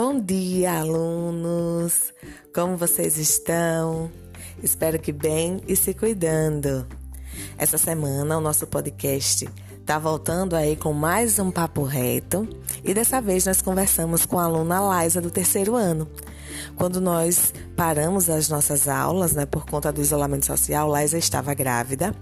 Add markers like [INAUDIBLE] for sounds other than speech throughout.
Bom dia, alunos! Como vocês estão? Espero que bem e se cuidando. Essa semana o nosso podcast está voltando aí com mais um papo reto e dessa vez nós conversamos com a aluna Laisa do terceiro ano. Quando nós paramos as nossas aulas, né, por conta do isolamento social, Laisa estava grávida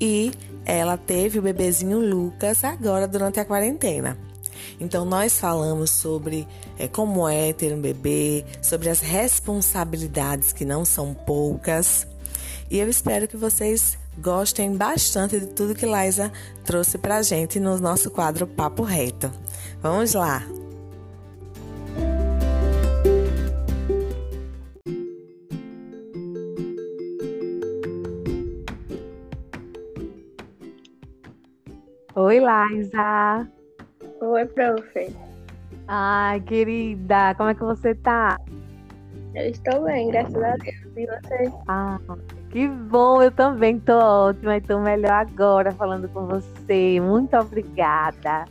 e ela teve o bebezinho Lucas agora durante a quarentena. Então, nós falamos sobre é, como é ter um bebê, sobre as responsabilidades que não são poucas. E eu espero que vocês gostem bastante de tudo que Liza trouxe para a gente no nosso quadro Papo Reto. Vamos lá! Oi, Liza! Oi, profe. Ai, querida, como é que você tá? Eu estou bem, graças a Deus. E você? Ah, que bom, eu também tô ótima e tô melhor agora falando com você. Muito obrigada,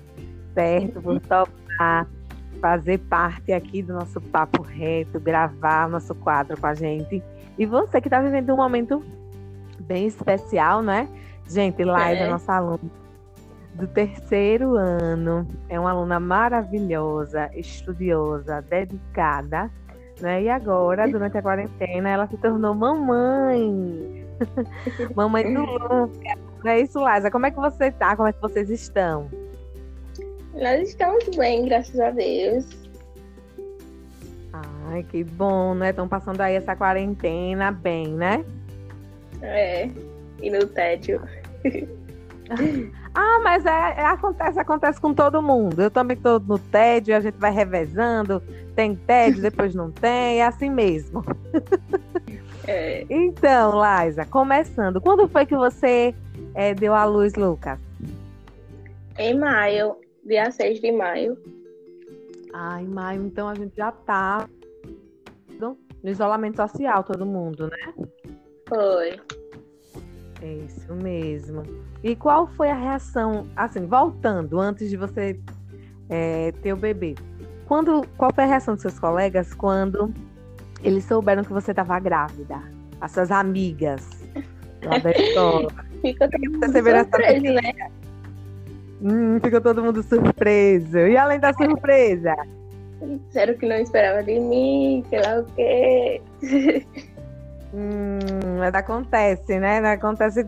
certo, por topar fazer parte aqui do nosso papo reto, gravar nosso quadro com a gente. E você que está vivendo um momento bem especial, né? Gente, Laila, é. nossa aluna do terceiro ano. É uma aluna maravilhosa, estudiosa, dedicada. Né? E agora, durante a quarentena, ela se tornou mamãe. [LAUGHS] mamãe do Lucas. Não é isso, Liza? Como é que você tá? Como é que vocês estão? Nós estamos bem, graças a Deus. Ai, que bom, né? Estão passando aí essa quarentena bem, né? É, e no tédio. [LAUGHS] Ah, mas é, é, acontece, acontece com todo mundo. Eu também estou no tédio, a gente vai revezando, tem tédio, depois não tem, é assim mesmo. É. Então, Liza, começando, quando foi que você é, deu à luz, Lucas? Em maio, dia 6 de maio. Ah, em maio, então a gente já tá no isolamento social, todo mundo, né? Foi. É isso mesmo. E qual foi a reação, assim, voltando, antes de você é, ter o bebê? Quando, qual foi a reação dos seus colegas quando eles souberam que você estava grávida? As suas amigas lá da escola. Fica todo mundo surpreso, né? Hum, ficou todo mundo surpreso. E além da surpresa? Disseram que não esperava de mim, sei lá o quê. [LAUGHS] Hum, mas acontece, né? Acontece,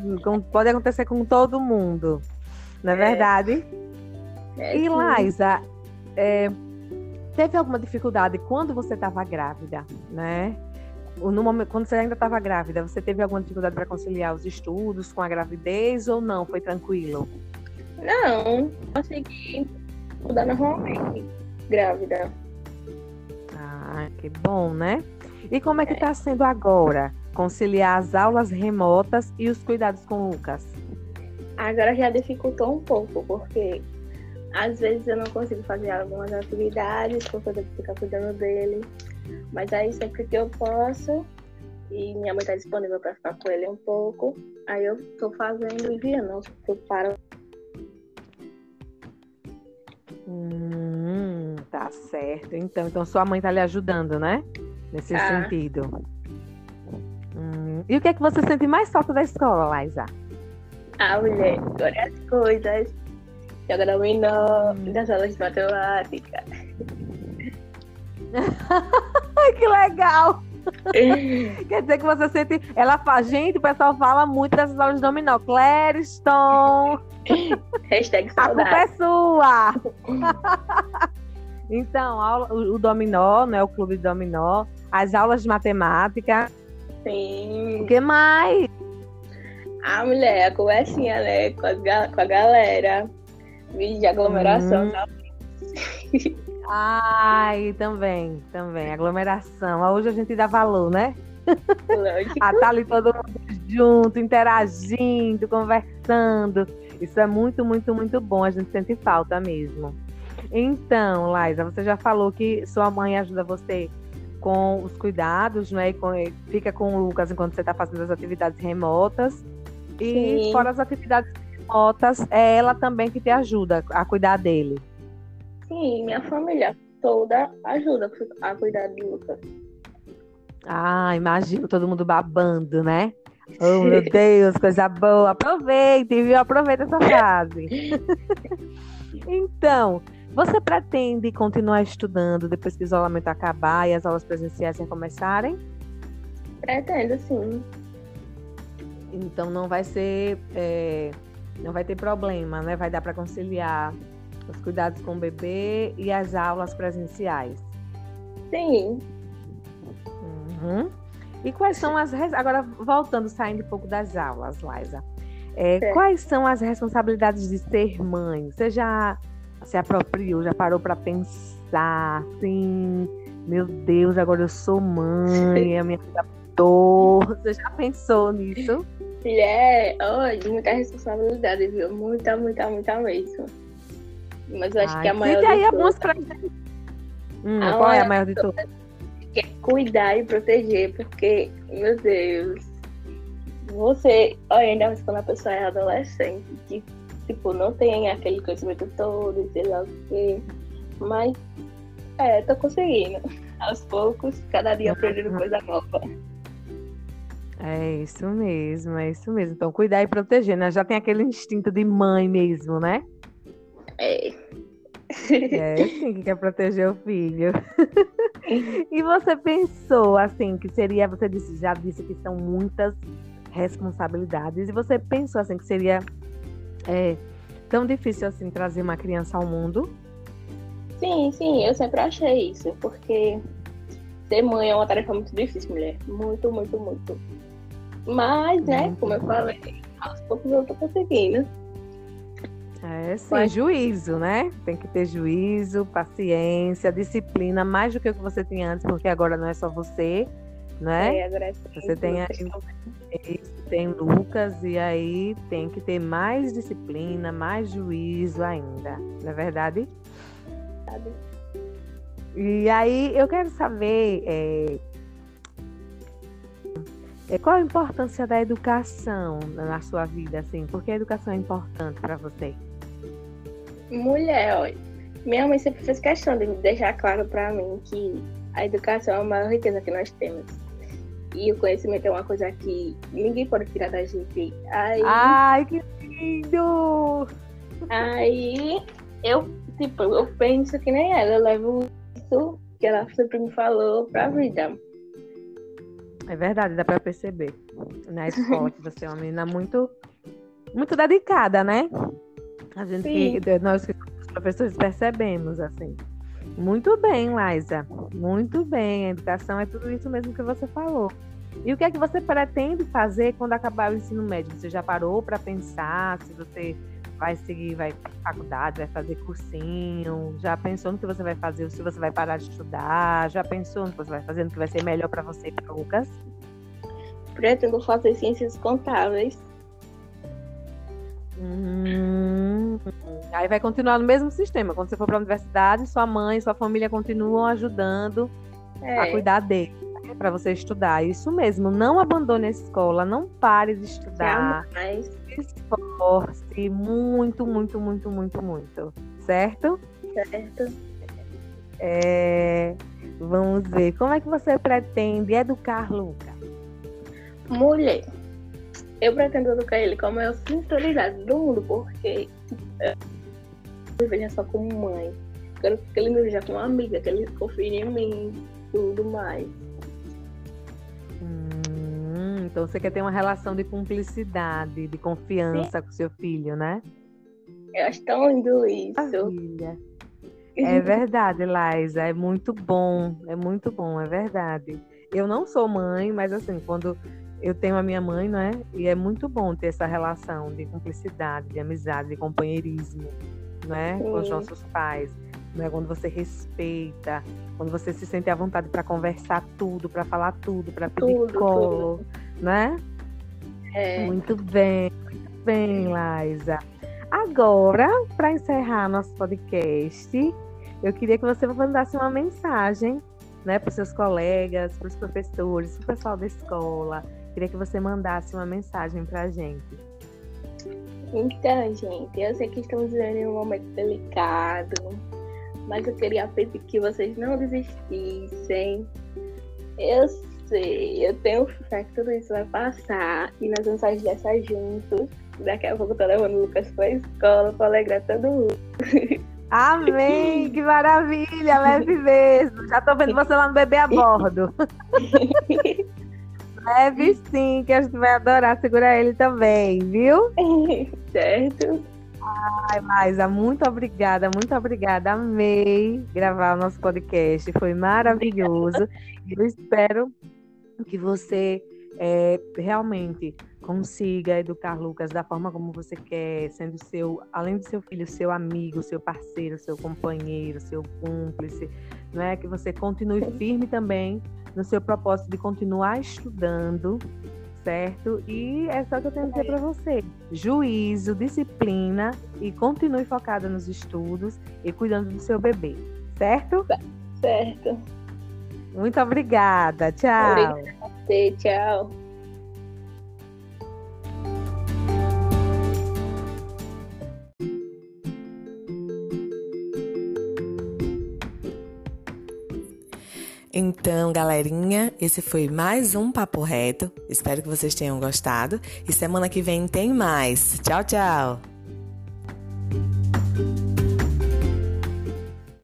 pode acontecer com todo mundo, não é, é. verdade? É, e Liza, é, teve alguma dificuldade quando você estava grávida, né? No momento, quando você ainda estava grávida, você teve alguma dificuldade para conciliar os estudos com a gravidez ou não? Foi tranquilo? Não, consegui estudar normalmente, grávida. Ah, que bom, né? E como é que está sendo agora conciliar as aulas remotas e os cuidados com o Lucas? Agora já dificultou um pouco, porque às vezes eu não consigo fazer algumas atividades por conta de ficar cuidando dele. Mas aí sempre que eu posso, e minha mãe está disponível para ficar com ele um pouco, aí eu estou fazendo e via, não, eu paro. Hum, tá certo. Então, então sua mãe está lhe ajudando, né? Nesse ah. sentido. Hum. E o que é que você sente mais falta da escola, Liza? Ah, mulher, várias coisas. Joga dominó, das aulas de matemática. [LAUGHS] que legal! [LAUGHS] Quer dizer que você sente. Ela fala, gente, o pessoal fala muito dessas aulas de dominó. Clériston! Hashtag saudade. A culpa é sua! [LAUGHS] então, aula, o, o dominó, né? O clube de dominó as aulas de matemática. Sim. O que mais? A mulher, a conversinha, né? Com, com a galera. Vídeo de aglomeração. Hum. Ai, também, também. Aglomeração. Hoje a gente dá valor, né? Lógico. [LAUGHS] ah, tá ali todo mundo junto, interagindo, conversando. Isso é muito, muito, muito bom. A gente sente falta mesmo. Então, Laisa, você já falou que sua mãe ajuda você com os cuidados, né? E com, fica com o Lucas enquanto você está fazendo as atividades remotas. E Sim. fora as atividades remotas, é ela também que te ajuda a cuidar dele. Sim, minha família toda ajuda a cuidar de Lucas. Ah, imagino todo mundo babando, né? [LAUGHS] Oh, meu Deus, coisa boa. Aproveite, viu? Aproveita essa [LAUGHS] fase. [LAUGHS] então, você pretende continuar estudando depois que o isolamento acabar e as aulas presenciais recomeçarem? Pretendo, sim. Então não vai ser, é, não vai ter problema, né? Vai dar para conciliar os cuidados com o bebê e as aulas presenciais. Sim. Uhum. E quais são as. Agora, voltando, saindo um pouco das aulas, Liza. É, quais são as responsabilidades de ser mãe? Você já se apropriou, já parou para pensar, assim, meu Deus, agora eu sou mãe, [LAUGHS] a minha vida mudou. Você já pensou nisso? É, olha, muita responsabilidade, viu? Muita, muita, muita mesmo. Mas eu acho Ai, que a maior. E aí, algumas pra... hum, Qual é a maior de todas? é cuidar e proteger, porque, meu Deus, você, olha, ainda mais quando a pessoa é adolescente, que, tipo, não tem aquele conhecimento todo, sei lá o quê, mas, é, tô conseguindo. [LAUGHS] Aos poucos, cada dia aprendendo coisa nova. É isso mesmo, é isso mesmo. Então, cuidar e proteger, né? Já tem aquele instinto de mãe mesmo, né? É. É, [LAUGHS] sim, que quer proteger o filho. [LAUGHS] e você pensou, assim, que seria, você disse, já disse que são muitas responsabilidades, e você pensou, assim, que seria é, tão difícil, assim, trazer uma criança ao mundo? Sim, sim, eu sempre achei isso, porque ser mãe é uma tarefa muito difícil, mulher. Muito, muito, muito. Mas, né, como eu falei, aos poucos eu tô conseguindo. É, sim, Mas... juízo, né? Tem que ter juízo, paciência, disciplina, mais do que o que você tinha antes, porque agora não é só você, né? É, você tem aí, tem Lucas, e aí tem que ter mais disciplina, mais juízo ainda, não é verdade? Sabe. E aí eu quero saber é, é, qual a importância da educação na sua vida, assim? Por que a educação é importante para você? Mulher, olha, minha mãe sempre fez questão de deixar claro para mim que a educação é a maior riqueza que nós temos. E o conhecimento é uma coisa que ninguém pode tirar da gente. Aí, Ai, que lindo! Aí eu, tipo, eu penso que nem ela, eu levo isso que ela sempre me falou pra vida. É verdade, dá pra perceber na escola que você é uma menina muito, muito dedicada, né? A gente que, nós professores percebemos, assim. Muito bem, Liza. Muito bem. A educação é tudo isso mesmo que você falou. E o que é que você pretende fazer quando acabar o ensino médio? Você já parou para pensar se você vai seguir, vai para faculdade, vai fazer cursinho? Já pensou no que você vai fazer, se você vai parar de estudar? Já pensou no que você vai fazer, no que vai ser melhor para você e para Lucas? Pretendo fazer ciências contábeis. Hum, aí vai continuar no mesmo sistema. Quando você for para a universidade, sua mãe, sua família continuam ajudando é. a cuidar dele, né, para você estudar. Isso mesmo, não abandone a escola, não pare de estudar. Jamais. Esforce muito, muito, muito, muito, muito. Certo? Certo. É, vamos ver. Como é que você pretende educar Luca? Mulher eu pretendo educar ele com a maior sinceridade do mundo, porque eu vejo só como mãe. Quero que ele me veja como amiga, que ele confie em mim, tudo mais. Hum, então você quer ter uma relação de cumplicidade, de confiança Sim. com seu filho, né? Eu acho tão lindo isso. Maravilha. É verdade, Liza. É muito bom. É muito bom, é verdade. Eu não sou mãe, mas assim, quando eu tenho a minha mãe, né? E é muito bom ter essa relação de cumplicidade, de amizade, de companheirismo, né? Com os nossos pais. Né? Quando você respeita, quando você se sente à vontade para conversar tudo, para falar tudo, para pedir tudo, colo, tudo. né? É. Muito bem, muito bem, Liza. Agora, para encerrar nosso podcast, eu queria que você mandasse uma mensagem né, para os seus colegas, para os professores, para o pessoal da escola, Queria que você mandasse uma mensagem para a gente. Então, gente, eu sei que estamos vivendo um momento delicado, mas eu queria pedir que vocês não desistissem. Eu sei, eu tenho fé que tudo isso vai passar e nós vamos sair dessa juntos. Daqui a pouco eu tô levando o Lucas pra escola pra alegrar todo mundo. Amém! [LAUGHS] Que maravilha! Leve mesmo! Já tô vendo você lá no bebê a bordo. [LAUGHS] Leve sim, que a gente vai adorar segurar ele também, viu? [LAUGHS] certo. Ai, Maisa, muito obrigada, muito obrigada. Amei gravar o nosso podcast, foi maravilhoso. Eu espero que você é, realmente consiga educar Lucas da forma como você quer, sendo seu, além do seu filho, seu amigo, seu parceiro, seu companheiro, seu cúmplice, não é? Que você continue firme também no seu propósito de continuar estudando, certo? E é só que eu tenho a dizer para você: juízo, disciplina e continue focada nos estudos e cuidando do seu bebê, certo? Certo. Muito obrigada. Tchau. Obrigada. Tchau. Então, galerinha, esse foi mais um Papo Reto. Espero que vocês tenham gostado. E semana que vem tem mais. Tchau, tchau!